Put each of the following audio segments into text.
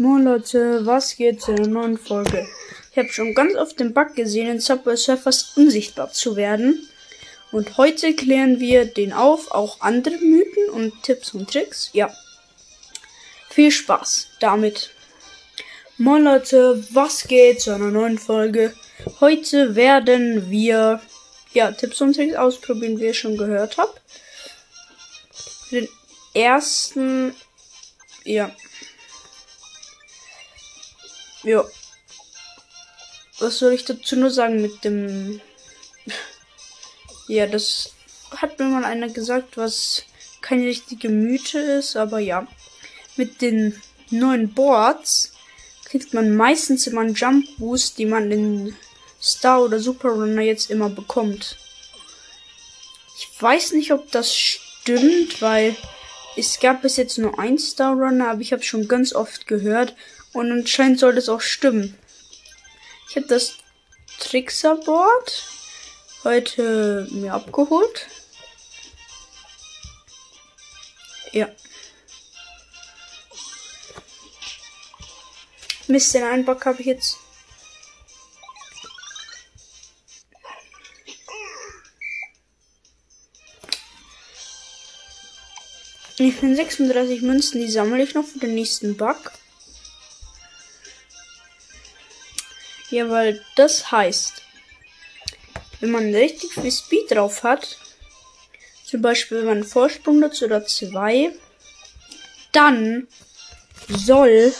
Moin Leute, was geht zu einer neuen Folge? Ich habe schon ganz oft den Bug gesehen, in Subway Surfers unsichtbar zu werden. Und heute klären wir den auf, auch andere Mythen und Tipps und Tricks. Ja. Viel Spaß damit. Moin Leute, was geht zu einer neuen Folge? Heute werden wir, ja, Tipps und Tricks ausprobieren, wie ihr schon gehört habt. Den ersten, ja, ja. Was soll ich dazu nur sagen mit dem. Ja, das hat mir mal einer gesagt, was keine richtige Mythe ist, aber ja. Mit den neuen Boards kriegt man meistens immer einen Jump Boost, die man in Star oder Super Runner jetzt immer bekommt. Ich weiß nicht, ob das stimmt, weil es gab bis jetzt nur ein Star Runner, aber ich habe schon ganz oft gehört, und anscheinend soll das auch stimmen. Ich habe das Trickserboard heute mir abgeholt. Ja. Mist, den Einback habe ich jetzt. Ich bin 36 Münzen, die sammle ich noch für den nächsten Bug. Ja, weil das heißt, wenn man richtig viel Speed drauf hat, zum Beispiel wenn man einen Vorsprung nutzt oder zwei, dann soll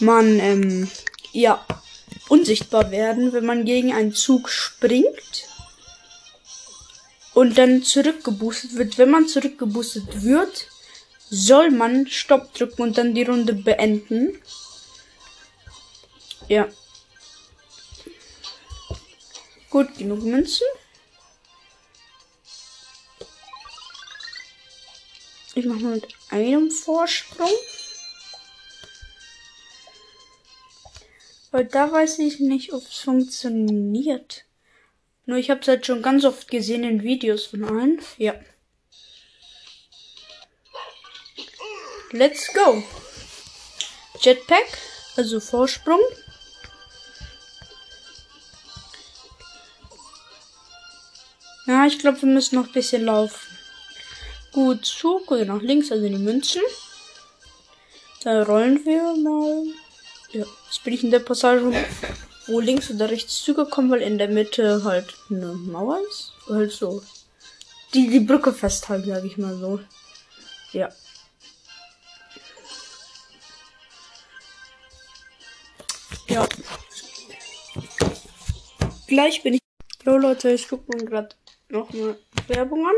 man ähm, ja unsichtbar werden, wenn man gegen einen Zug springt und dann zurückgeboostet wird. Wenn man zurückgeboostet wird, soll man Stopp drücken und dann die Runde beenden. Ja. Gut, genug Münzen. Ich mache mal mit einem Vorsprung. Weil da weiß ich nicht, ob es funktioniert. Nur ich habe es halt schon ganz oft gesehen in Videos von allen. Ja. Let's go. Jetpack, also Vorsprung. Ja, ich glaube, wir müssen noch ein bisschen laufen. Gut, oder nach links, also die Münzen. Da rollen wir mal. Ja, jetzt bin ich in der Passage, wo links oder rechts Züge kommen, weil in der Mitte halt eine Mauer ist. Halt so. Die die Brücke festhalten, sag ich mal so. Ja. Ja. Gleich bin ich. Hallo Leute, ich gucke mir gerade nochmal Werbung an,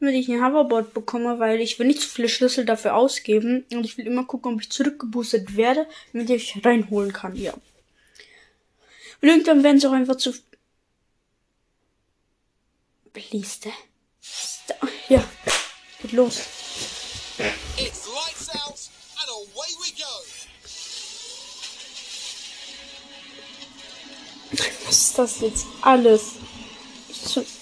damit ich ein Hoverboard bekomme, weil ich will nicht zu viele Schlüssel dafür ausgeben und ich will immer gucken, ob ich zurückgeboostet werde, damit ich reinholen kann, ja. Und irgendwann werden sie auch einfach zu... Please, Ja, geht los. It's lights out and away we go. Was ist das jetzt alles? Ich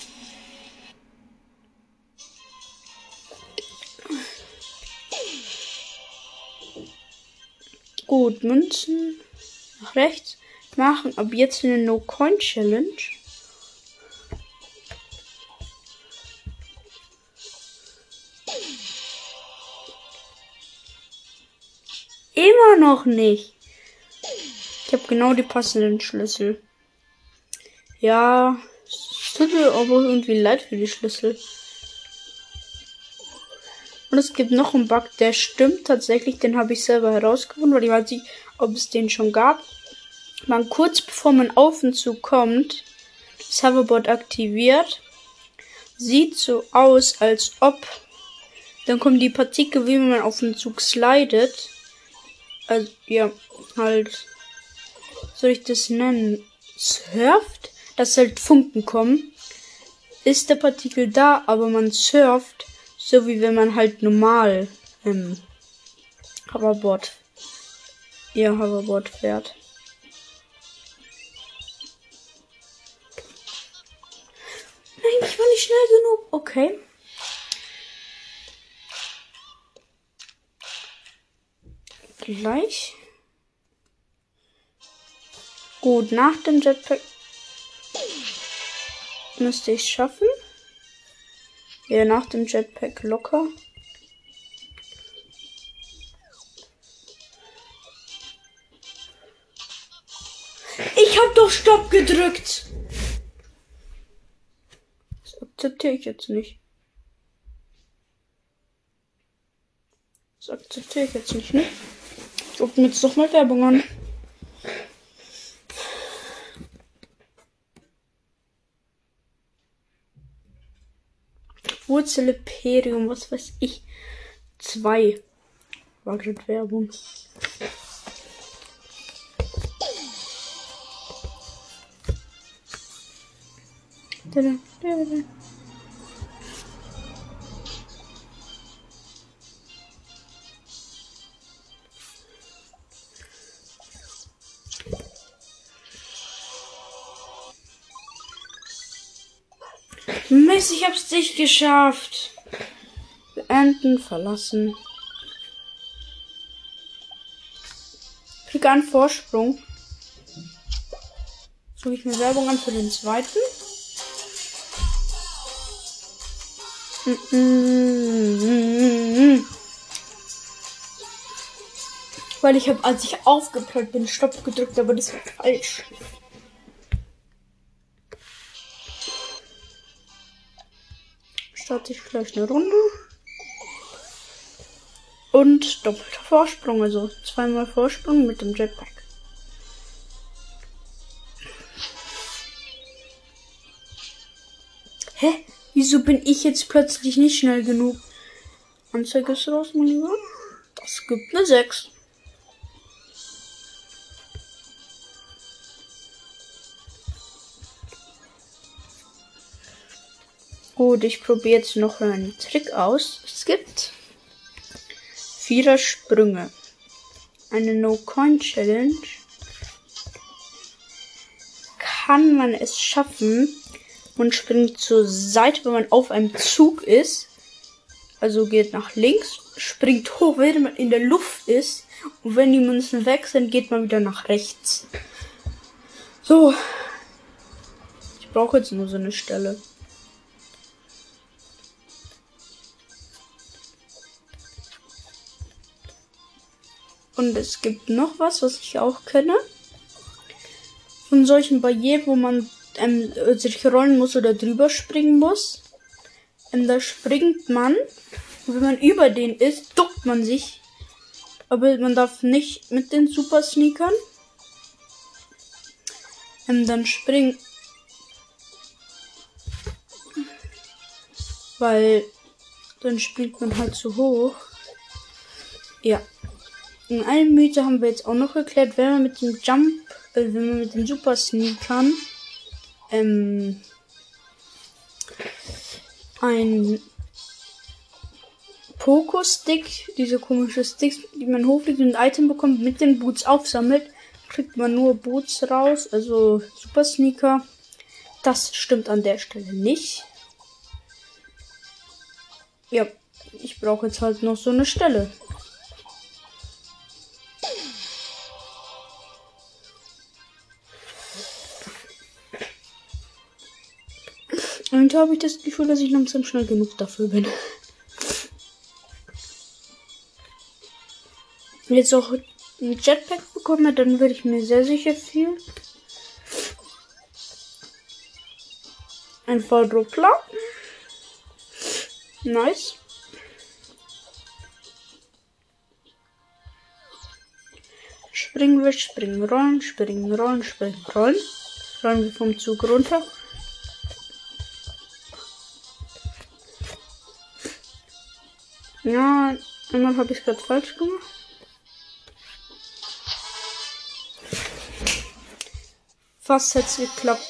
Gut, Münzen nach rechts. Machen ab jetzt eine No-Coin-Challenge. Immer noch nicht. Ich habe genau die passenden Schlüssel. Ja, es tut mir aber irgendwie leid für die Schlüssel. Und es gibt noch einen Bug, der stimmt tatsächlich, den habe ich selber herausgefunden, weil ich weiß nicht, ob es den schon gab. Man kurz bevor man auf den Zug kommt, das Hoverboard aktiviert, sieht so aus, als ob dann kommen die Partikel, wie man auf den Zug slidet. Also, ja, halt, soll ich das nennen? Surft, dass halt Funken kommen. Ist der Partikel da, aber man surft, so wie wenn man halt normal im Hoverboard, ihr Hoverboard fährt. Nein, ich war nicht schnell genug. Okay. gleich. Gut, nach dem Jetpack müsste ich schaffen. Ja, nach dem Jetpack locker. Ich hab doch Stopp gedrückt. Das akzeptiere ich jetzt nicht. Das akzeptiere ich jetzt nicht, ne? Ich gucke mir jetzt doch mal Werbung an. Wurzeliperium, was weiß ich. Zwei. War Werbung. Da, da, da, Mist, ich hab's nicht geschafft. Beenden, verlassen. Krieg einen Vorsprung. Suche ich mir Werbung an für den zweiten. Weil ich habe, als ich aufgeplöppt bin, Stopp gedrückt, aber das war falsch. Starte ich gleich eine Runde. Und doppelter Vorsprung, also zweimal Vorsprung mit dem Jetpack. Hä? Wieso bin ich jetzt plötzlich nicht schnell genug? Anzeige ist raus, mein Lieber. Das gibt eine 6. Gut, ich probiere jetzt noch einen Trick aus. Es gibt vierer Sprünge. Eine No-Coin-Challenge. Kann man es schaffen, und springt zur Seite, wenn man auf einem Zug ist. Also geht nach links, springt hoch, während man in der Luft ist. Und wenn die Münzen weg sind, geht man wieder nach rechts. So. Ich brauche jetzt nur so eine Stelle. Und es gibt noch was, was ich auch kenne. Von solchen Barrieren, wo man ähm, sich rollen muss oder drüber springen muss. Ähm, da springt man. Und wenn man über den ist, duckt man sich. Aber man darf nicht mit den Super Sneakern. Ähm, dann springen. Weil dann springt man halt zu hoch. Ja. In allen Mythe haben wir jetzt auch noch erklärt, wenn man mit dem Jump, äh, wenn man mit den Super Sneakern ähm, ein Poco-Stick, diese komische Sticks, die man hochfliegt und ein Item bekommt, mit den Boots aufsammelt, kriegt man nur Boots raus, also Super Sneaker. Das stimmt an der Stelle nicht. Ja, ich brauche jetzt halt noch so eine Stelle. Und habe ich das Gefühl, dass ich langsam schnell genug dafür bin. Wenn ich jetzt auch ein Jetpack bekomme, dann würde ich mir sehr sicher viel. Ein Quadrupler. Nice. Springen wir, springen, rollen, springen, rollen, springen, rollen. Rollen wir vom Zug runter. Ja, einmal habe ich gerade falsch gemacht. Fast hätte es geklappt.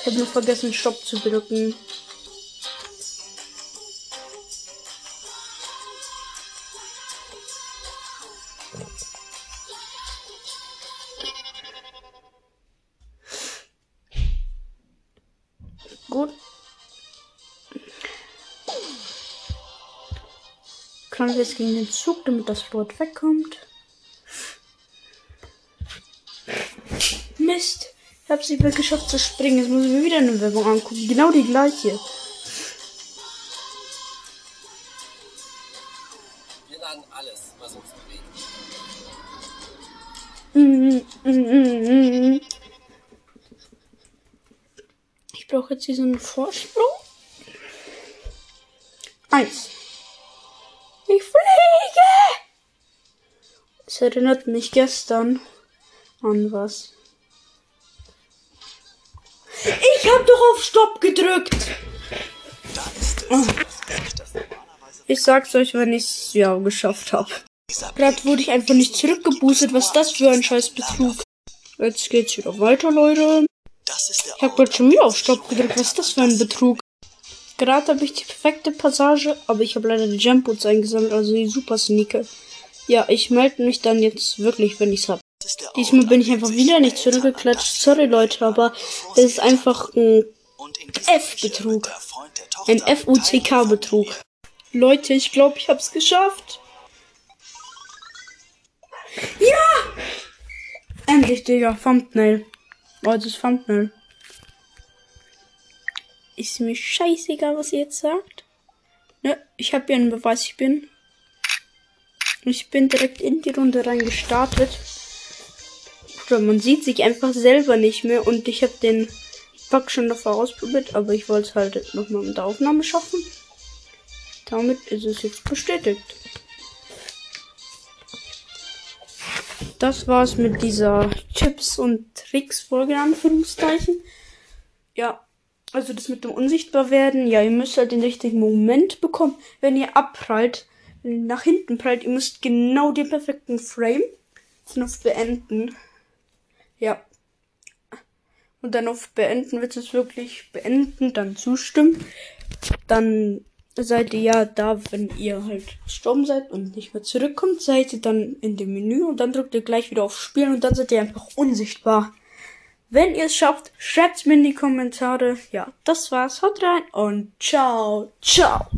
Ich habe nur vergessen, Stopp zu drücken. Krampf jetzt gegen den Zug, damit das Board wegkommt. Mist. Ich habe sie geschafft zu springen. Jetzt muss ich mir wieder eine Werbung angucken. Genau die gleiche. Wir laden alles, was uns bewegt. Ich brauche jetzt hier so einen Vorsprung. Eins. Ich fliege! Es erinnert mich gestern an was. Ich hab doch auf Stopp gedrückt! Ich sag's euch, wenn ich's ja geschafft hab. Gerade wurde ich einfach nicht zurückgeboostet. Was ist das für ein scheiß Betrug? Jetzt geht's wieder weiter, Leute. Ich hab gerade schon wieder auf Stopp gedrückt. Was ist das für ein Betrug? Gerade habe ich die perfekte Passage, aber ich habe leider die Jump-Boots eingesammelt, also die Super Sneaker. Ja, ich melde mich dann jetzt wirklich, wenn ich's hab. Diesmal bin ich einfach wieder nicht zurückgeklatscht. Sorry, Leute, aber das ist einfach ein F-Betrug. Ein F-U-C-K-Betrug. Leute, ich glaube, ich hab's geschafft. Ja! Endlich, Digga. Thumbnail. Oh, das ist Thumbnail. Ist mir scheißegal, was ihr jetzt sagt. Ne, ich habe ja einen Beweis, ich bin. Ich bin direkt in die Runde reingestartet. Oder man sieht sich einfach selber nicht mehr und ich habe den Bug schon davor ausprobiert, aber ich wollte es halt nochmal mit der Aufnahme schaffen. Damit ist es jetzt bestätigt. Das war's mit dieser Tipps und Tricks Folge in Anführungszeichen. Ja, also das mit dem Unsichtbarwerden. Ja, ihr müsst halt den richtigen Moment bekommen, wenn ihr abprallt, wenn ihr nach hinten prallt. Ihr müsst genau den perfekten Frame dann auf Beenden. Ja. Und dann auf Beenden wird es wirklich beenden, dann zustimmen. Dann seid ihr ja da, wenn ihr halt gestorben seid und nicht mehr zurückkommt, seid ihr dann in dem Menü und dann drückt ihr gleich wieder auf Spielen und dann seid ihr einfach unsichtbar. Wenn ihr es schafft, schreibt mir in die Kommentare. Ja, das war's. Haut rein und ciao, ciao.